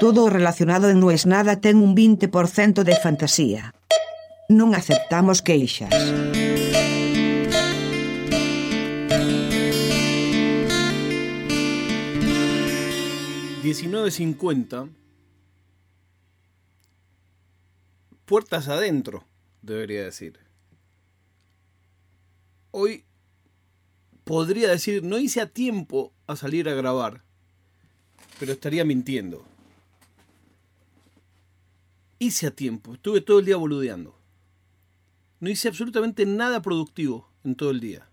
Todo relacionado en es nada ten un 20% de fantasía. Non aceptamos queixas. 19.50, puertas adentro, debería decir. Hoy podría decir, no hice a tiempo a salir a grabar, pero estaría mintiendo. Hice a tiempo, estuve todo el día boludeando. No hice absolutamente nada productivo en todo el día.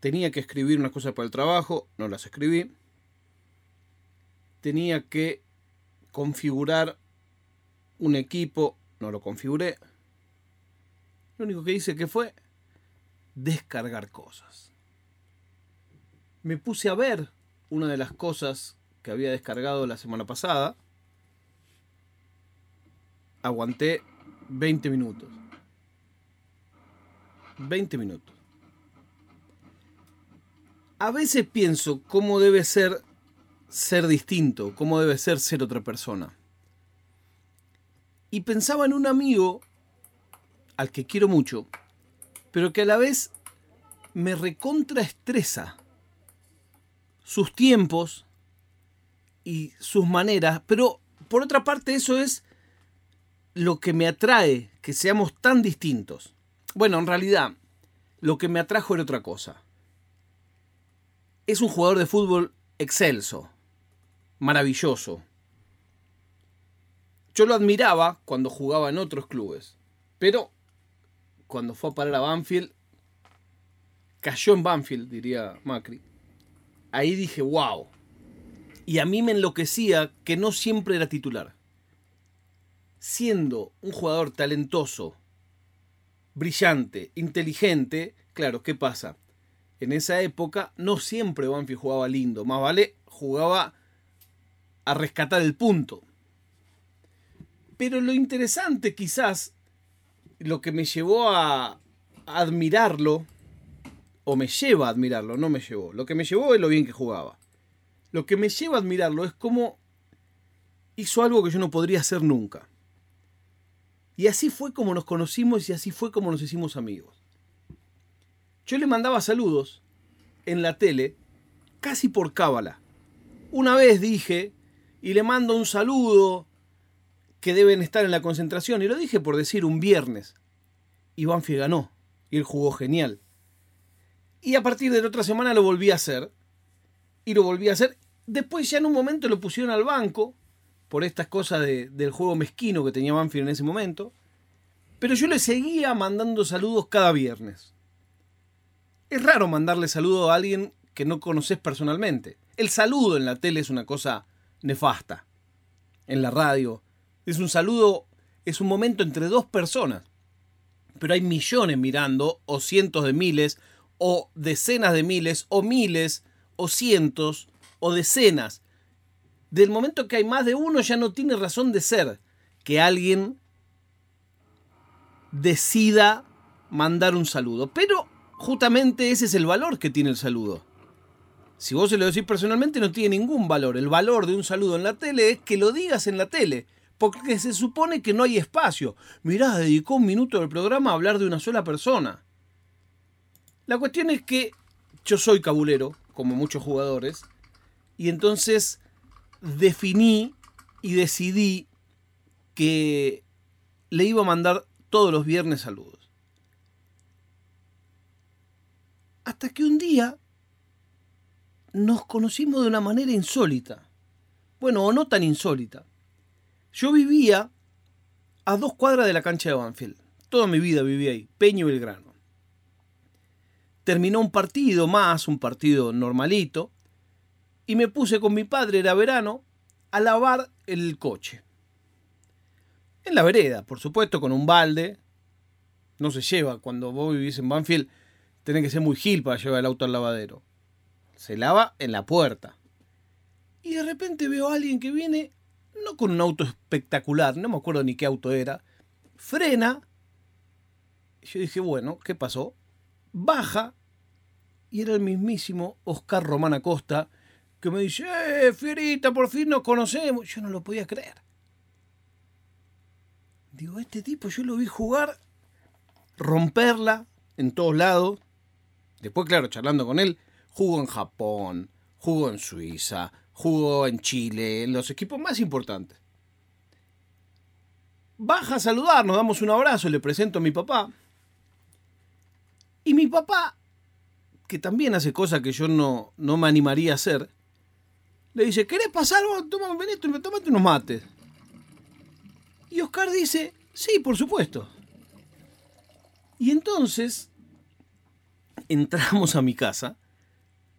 Tenía que escribir unas cosas para el trabajo, no las escribí tenía que configurar un equipo, no lo configuré. Lo único que hice que fue descargar cosas. Me puse a ver una de las cosas que había descargado la semana pasada. Aguanté 20 minutos. 20 minutos. A veces pienso cómo debe ser ser distinto, cómo debe ser ser otra persona. Y pensaba en un amigo al que quiero mucho, pero que a la vez me recontraestresa sus tiempos y sus maneras, pero por otra parte eso es lo que me atrae, que seamos tan distintos. Bueno, en realidad, lo que me atrajo era otra cosa. Es un jugador de fútbol excelso, maravilloso. Yo lo admiraba cuando jugaba en otros clubes, pero cuando fue a parar a Banfield, cayó en Banfield, diría Macri. Ahí dije, wow. Y a mí me enloquecía que no siempre era titular. Siendo un jugador talentoso, brillante, inteligente, claro, ¿qué pasa? En esa época no siempre Banfield jugaba lindo, más vale jugaba a rescatar el punto. Pero lo interesante quizás, lo que me llevó a admirarlo, o me lleva a admirarlo, no me llevó, lo que me llevó es lo bien que jugaba. Lo que me lleva a admirarlo es cómo hizo algo que yo no podría hacer nunca. Y así fue como nos conocimos y así fue como nos hicimos amigos. Yo le mandaba saludos en la tele casi por cábala. Una vez dije y le mando un saludo que deben estar en la concentración. Y lo dije por decir un viernes. Y Banfield ganó. Y él jugó genial. Y a partir de la otra semana lo volví a hacer. Y lo volví a hacer. Después ya en un momento lo pusieron al banco. Por estas cosas del juego mezquino que tenía Banfield en ese momento. Pero yo le seguía mandando saludos cada viernes. Es raro mandarle saludo a alguien que no conoces personalmente. El saludo en la tele es una cosa nefasta en la radio. Es un saludo, es un momento entre dos personas. Pero hay millones mirando, o cientos de miles, o decenas de miles, o miles, o cientos, o decenas. Del momento que hay más de uno ya no tiene razón de ser que alguien decida mandar un saludo. Pero justamente ese es el valor que tiene el saludo. Si vos se lo decís personalmente no tiene ningún valor. El valor de un saludo en la tele es que lo digas en la tele. Porque se supone que no hay espacio. Mirá, dedicó un minuto del programa a hablar de una sola persona. La cuestión es que yo soy cabulero, como muchos jugadores, y entonces definí y decidí que le iba a mandar todos los viernes saludos. Hasta que un día nos conocimos de una manera insólita. Bueno, o no tan insólita. Yo vivía a dos cuadras de la cancha de Banfield. Toda mi vida viví ahí, Peño y Belgrano. Terminó un partido más, un partido normalito, y me puse con mi padre, era verano, a lavar el coche. En la vereda, por supuesto, con un balde. No se lleva, cuando vos vivís en Banfield, tenés que ser muy gil para llevar el auto al lavadero se lava en la puerta. Y de repente veo a alguien que viene, no con un auto espectacular, no me acuerdo ni qué auto era, frena. Yo dije, bueno, ¿qué pasó? Baja y era el mismísimo Oscar Román Acosta que me dice, eh, Fierita, por fin nos conocemos. Yo no lo podía creer. Digo, este tipo yo lo vi jugar, romperla en todos lados. Después, claro, charlando con él, jugó en Japón, jugó en Suiza, jugó en Chile, en los equipos más importantes. Baja a saludar, nos damos un abrazo, le presento a mi papá. Y mi papá, que también hace cosas que yo no, no me animaría a hacer, le dice, ¿querés pasar? Toma, vení, tomate unos mates. Y Oscar dice, sí, por supuesto. Y entonces entramos a mi casa,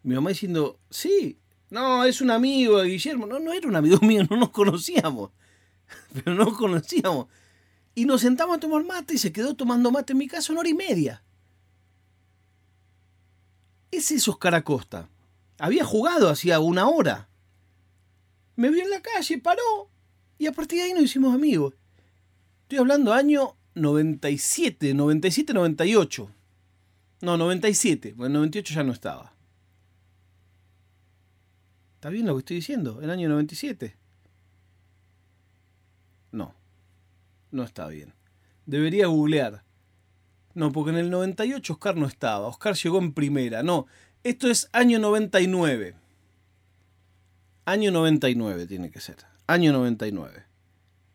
mi mamá diciendo, sí, no, es un amigo de Guillermo. No, no era un amigo mío, no nos conocíamos. Pero no nos conocíamos. Y nos sentamos a tomar mate y se quedó tomando mate en mi casa una hora y media. Ese es Oscar Acosta. Había jugado hacía una hora. Me vio en la calle, paró. Y a partir de ahí nos hicimos amigos. Estoy hablando año 97, 97, 98. No, 97, porque en 98 ya no estaba. ¿Está bien lo que estoy diciendo? ¿El año 97? No, no está bien. Debería googlear. No, porque en el 98 Oscar no estaba. Oscar llegó en primera. No, esto es año 99. Año 99 tiene que ser. Año 99.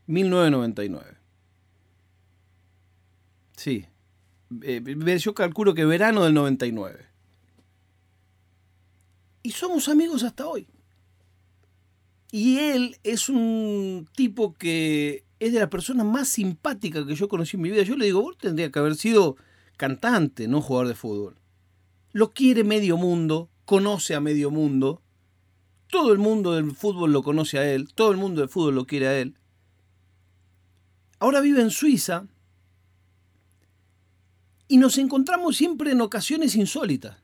1999. Sí. Eh, yo calculo que verano del 99. Y somos amigos hasta hoy. Y él es un tipo que es de la persona más simpática que yo conocí en mi vida. Yo le digo, vos tendría que haber sido cantante, no jugador de fútbol. Lo quiere medio mundo, conoce a medio mundo. Todo el mundo del fútbol lo conoce a él, todo el mundo del fútbol lo quiere a él. Ahora vive en Suiza y nos encontramos siempre en ocasiones insólitas.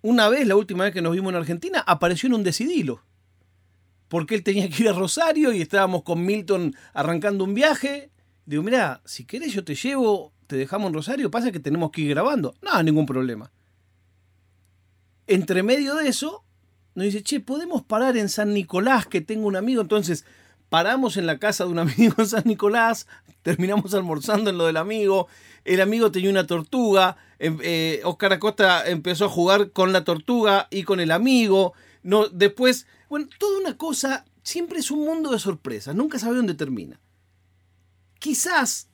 Una vez, la última vez que nos vimos en Argentina, apareció en un decidilo. Porque él tenía que ir a Rosario y estábamos con Milton arrancando un viaje. Digo, mira, si querés yo te llevo, te dejamos en Rosario, pasa que tenemos que ir grabando. No, ningún problema. Entre medio de eso, nos dice, che, podemos parar en San Nicolás, que tengo un amigo. Entonces, paramos en la casa de un amigo en San Nicolás, terminamos almorzando en lo del amigo, el amigo tenía una tortuga, em, eh, Oscar Acosta empezó a jugar con la tortuga y con el amigo, no, después, bueno, toda una cosa, siempre es un mundo de sorpresas, nunca sabe dónde termina. Quizás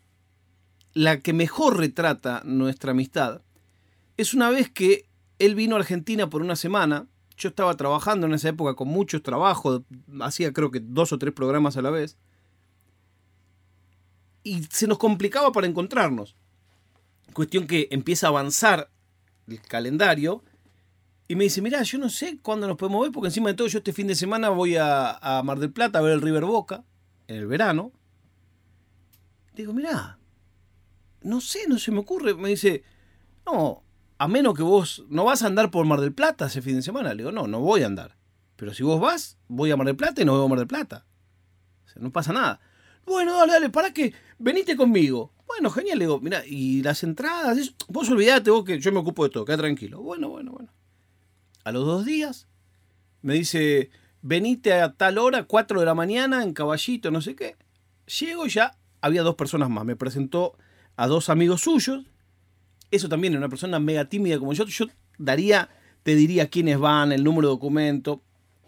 la que mejor retrata nuestra amistad es una vez que él vino a Argentina por una semana, yo estaba trabajando en esa época con muchos trabajos, hacía creo que dos o tres programas a la vez. Y se nos complicaba para encontrarnos. Cuestión que empieza a avanzar el calendario. Y me dice, mira, yo no sé cuándo nos podemos ver, porque encima de todo yo este fin de semana voy a, Mar del Plata a ver el River Boca, en el verano. Digo, mira, no sé, no se me ocurre. Me dice, no, a menos que vos no vas a andar por Mar del Plata ese fin de semana. Le digo, no, no voy a andar. Pero si vos vas, voy a Mar del Plata y nos vemos a Mar del Plata. O sea, no pasa nada. Bueno, dale, dale, para que venite conmigo. Bueno, genial, le digo, mira, y las entradas, vos olvidate vos que yo me ocupo de todo, queda tranquilo. Bueno, bueno, bueno. A los dos días me dice, venite a tal hora, 4 de la mañana, en caballito, no sé qué. Llego ya había dos personas más. Me presentó a dos amigos suyos eso también en una persona mega tímida como yo, yo daría, te diría quiénes van, el número de documento.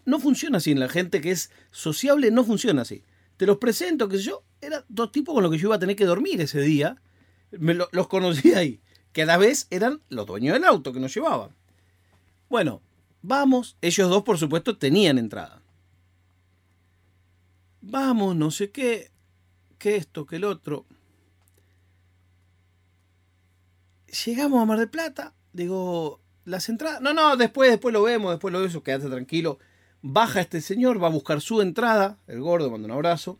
No funciona así. En la gente que es sociable no funciona así. Te los presento, sé yo. Eran dos tipos con los que yo iba a tener que dormir ese día. Me los conocí ahí. Que a la vez eran los dueños del auto que nos llevaban. Bueno, vamos. Ellos dos, por supuesto, tenían entrada. Vamos, no sé qué. Que esto, que el otro. Llegamos a Mar del Plata, digo, las entradas, no, no, después, después lo vemos, después lo vemos, quédate tranquilo. Baja este señor, va a buscar su entrada, el gordo manda un abrazo.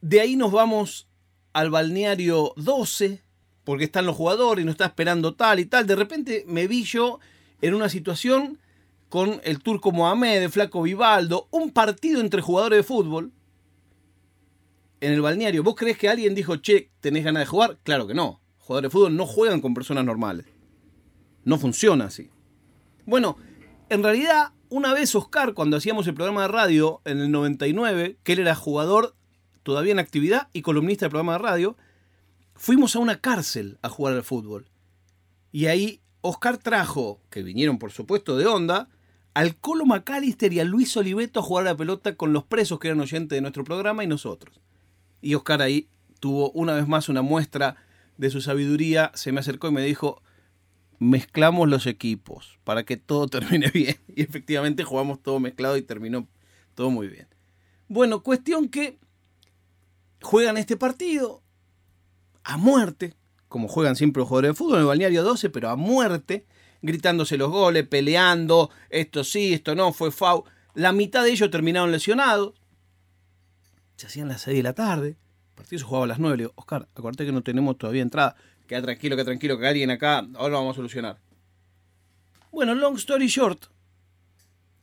De ahí nos vamos al balneario 12, porque están los jugadores y nos está esperando tal y tal. De repente me vi yo en una situación con el turco Mohamed, el flaco Vivaldo, un partido entre jugadores de fútbol en el balneario, ¿vos crees que alguien dijo, che, tenés ganas de jugar? Claro que no. Jugadores de fútbol no juegan con personas normales. No funciona así. Bueno, en realidad, una vez Oscar, cuando hacíamos el programa de radio en el 99, que él era jugador todavía en actividad y columnista del programa de radio, fuimos a una cárcel a jugar al fútbol. Y ahí Oscar trajo, que vinieron por supuesto de onda, al Colo McAllister y a Luis Oliveto a jugar a la pelota con los presos que eran oyentes de nuestro programa y nosotros. Y Oscar ahí tuvo una vez más una muestra de su sabiduría, se me acercó y me dijo, mezclamos los equipos para que todo termine bien. Y efectivamente jugamos todo mezclado y terminó todo muy bien. Bueno, cuestión que juegan este partido a muerte, como juegan siempre los jugadores de fútbol en el balneario 12, pero a muerte, gritándose los goles, peleando, esto sí, esto no, fue FAU. La mitad de ellos terminaron lesionados. Se hacían las 6 de la tarde. El partido se jugaba a las 9. Le digo, Oscar, acuérdate que no tenemos todavía entrada. Queda tranquilo, queda tranquilo, que alguien acá, ahora lo vamos a solucionar. Bueno, long story short,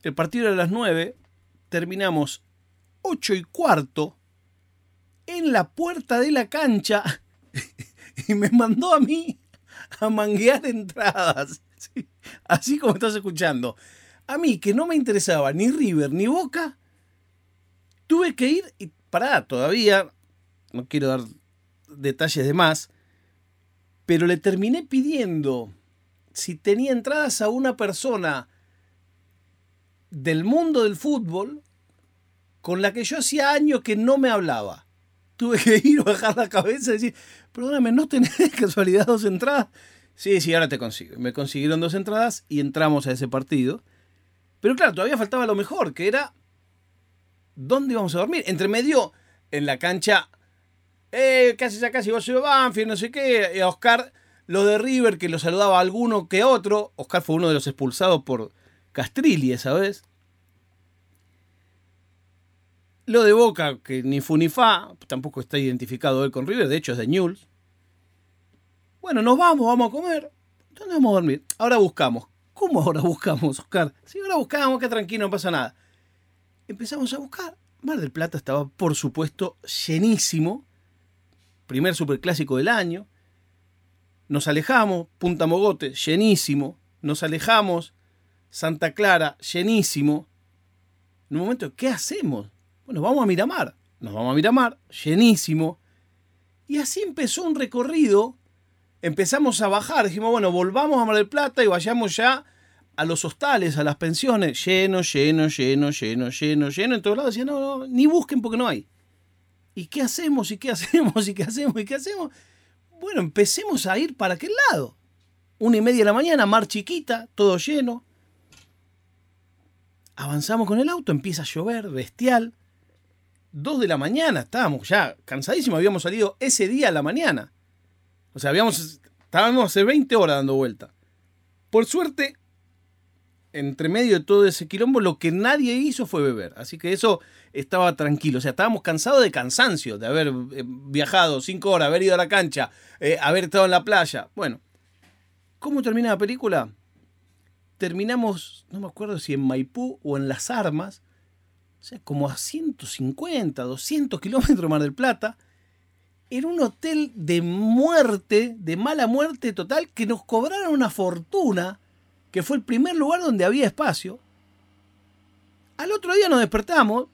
el partido era a las 9, terminamos 8 y cuarto en la puerta de la cancha y me mandó a mí a manguear entradas. Así como estás escuchando. A mí, que no me interesaba ni River ni Boca, tuve que ir y pará, todavía, no quiero dar detalles de más, pero le terminé pidiendo si tenía entradas a una persona del mundo del fútbol con la que yo hacía años que no me hablaba. Tuve que ir bajar la cabeza y decir, perdóname, ¿no tenés casualidad dos entradas? Sí, sí, ahora te consigo. Me consiguieron dos entradas y entramos a ese partido. Pero claro, todavía faltaba lo mejor, que era dónde íbamos a dormir. Entre medio, en la cancha, eh, casi ya casi vos Banfield, no sé qué, a Oscar, lo de River, que lo saludaba alguno que otro. Oscar fue uno de los expulsados por Castrilli esa vez. Lo de Boca, que ni fu ni fa, tampoco está identificado él con River, de hecho es de Newell's. Bueno, nos vamos, vamos a comer. ¿Dónde vamos a dormir? Ahora buscamos. ¿Cómo ahora buscamos, Oscar? Sí, ahora buscamos, que tranquilo, no pasa nada. Empezamos a buscar. Mar del Plata estaba, por supuesto, llenísimo. Primer superclásico del año. Nos alejamos, Punta Mogote, llenísimo. Nos alejamos, Santa Clara, llenísimo. En un momento, ¿qué hacemos? Bueno, vamos a Miramar. Nos vamos a Miramar, llenísimo. Y así empezó un recorrido. Empezamos a bajar. Dijimos, bueno, volvamos a Mar del Plata y vayamos ya a los hostales, a las pensiones. Lleno, lleno, lleno, lleno, lleno, lleno. En todos lados decían, no, no, ni busquen porque no hay. ¿Y qué hacemos? ¿Y qué hacemos? ¿Y qué hacemos? ¿Y qué hacemos? Bueno, empecemos a ir para aquel lado. Una y media de la mañana, mar chiquita, todo lleno. Avanzamos con el auto, empieza a llover, bestial. 2 de la mañana, estábamos ya cansadísimos, habíamos salido ese día a la mañana. O sea, habíamos, estábamos hace 20 horas dando vuelta. Por suerte, entre medio de todo ese quilombo, lo que nadie hizo fue beber. Así que eso estaba tranquilo. O sea, estábamos cansados de cansancio, de haber eh, viajado 5 horas, haber ido a la cancha, eh, haber estado en la playa. Bueno, ¿cómo termina la película? Terminamos, no me acuerdo si en Maipú o en Las Armas, o sea, como a 150, 200 kilómetros de Mar del Plata, en un hotel de muerte, de mala muerte total, que nos cobraron una fortuna, que fue el primer lugar donde había espacio. Al otro día nos despertamos,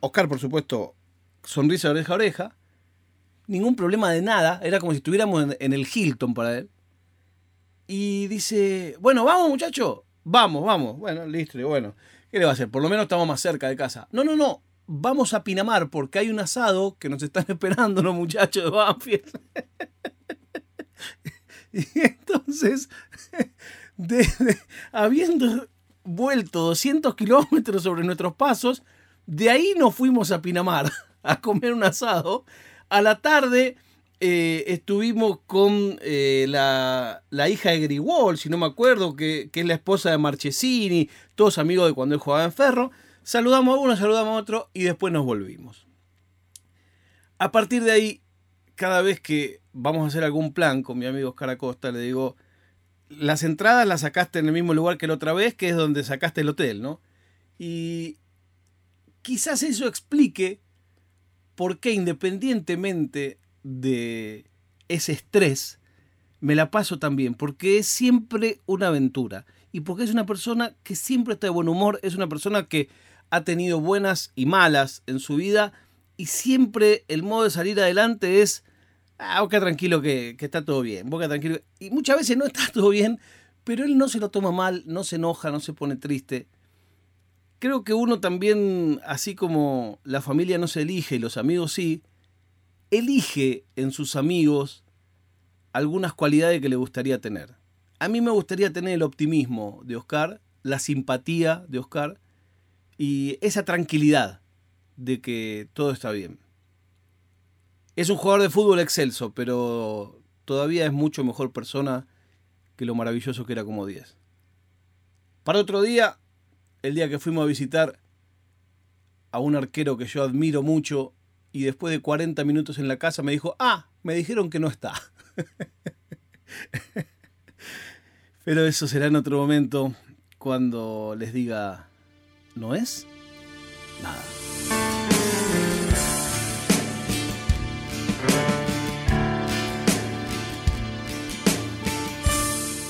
Oscar, por supuesto, sonrisa oreja a oreja, ningún problema de nada, era como si estuviéramos en, en el Hilton para él. Y dice, bueno, vamos muchachos, vamos, vamos. Bueno, listo, bueno. ¿Qué le va a hacer? Por lo menos estamos más cerca de casa. No, no, no. Vamos a Pinamar porque hay un asado que nos están esperando los muchachos de Banfield. y entonces, habiendo vuelto 200 kilómetros sobre nuestros pasos, de ahí nos fuimos a Pinamar a comer un asado. A la tarde eh, estuvimos con eh, la, la, hija de Grigol, si no me acuerdo, que, que, es la esposa de Marchesini, todos amigos de cuando él jugaba en Ferro. Saludamos a uno, saludamos a otro y después nos volvimos. A partir de ahí, cada vez que vamos a hacer algún plan con mi amigo Oscar Acosta, le digo, las entradas las sacaste en el mismo lugar que la otra vez, que es donde sacaste el hotel, ¿no? Y quizás eso explique por qué independientemente de ese estrés, me la paso también, porque es siempre una aventura. Y porque es una persona que siempre está de buen humor, es una persona que ha tenido buenas y malas en su vida, y siempre el modo de salir adelante es, ah, boca tranquilo que, que está todo bien, boca tranquilo. Y muchas veces no está todo bien, pero él no se lo toma mal, no se enoja, no se pone triste. Creo que uno también, así como la familia no se elige y los amigos sí, elige en sus amigos algunas cualidades que le gustaría tener. A mí me gustaría tener el optimismo de Oscar, la simpatía de Oscar y esa tranquilidad de que todo está bien. Es un jugador de fútbol excelso, pero todavía es mucho mejor persona que lo maravilloso que era como 10. Para otro día, el día que fuimos a visitar a un arquero que yo admiro mucho y después de 40 minutos en la casa me dijo, ah, me dijeron que no está. Pero eso será en otro momento cuando les diga, ¿no es? Nada.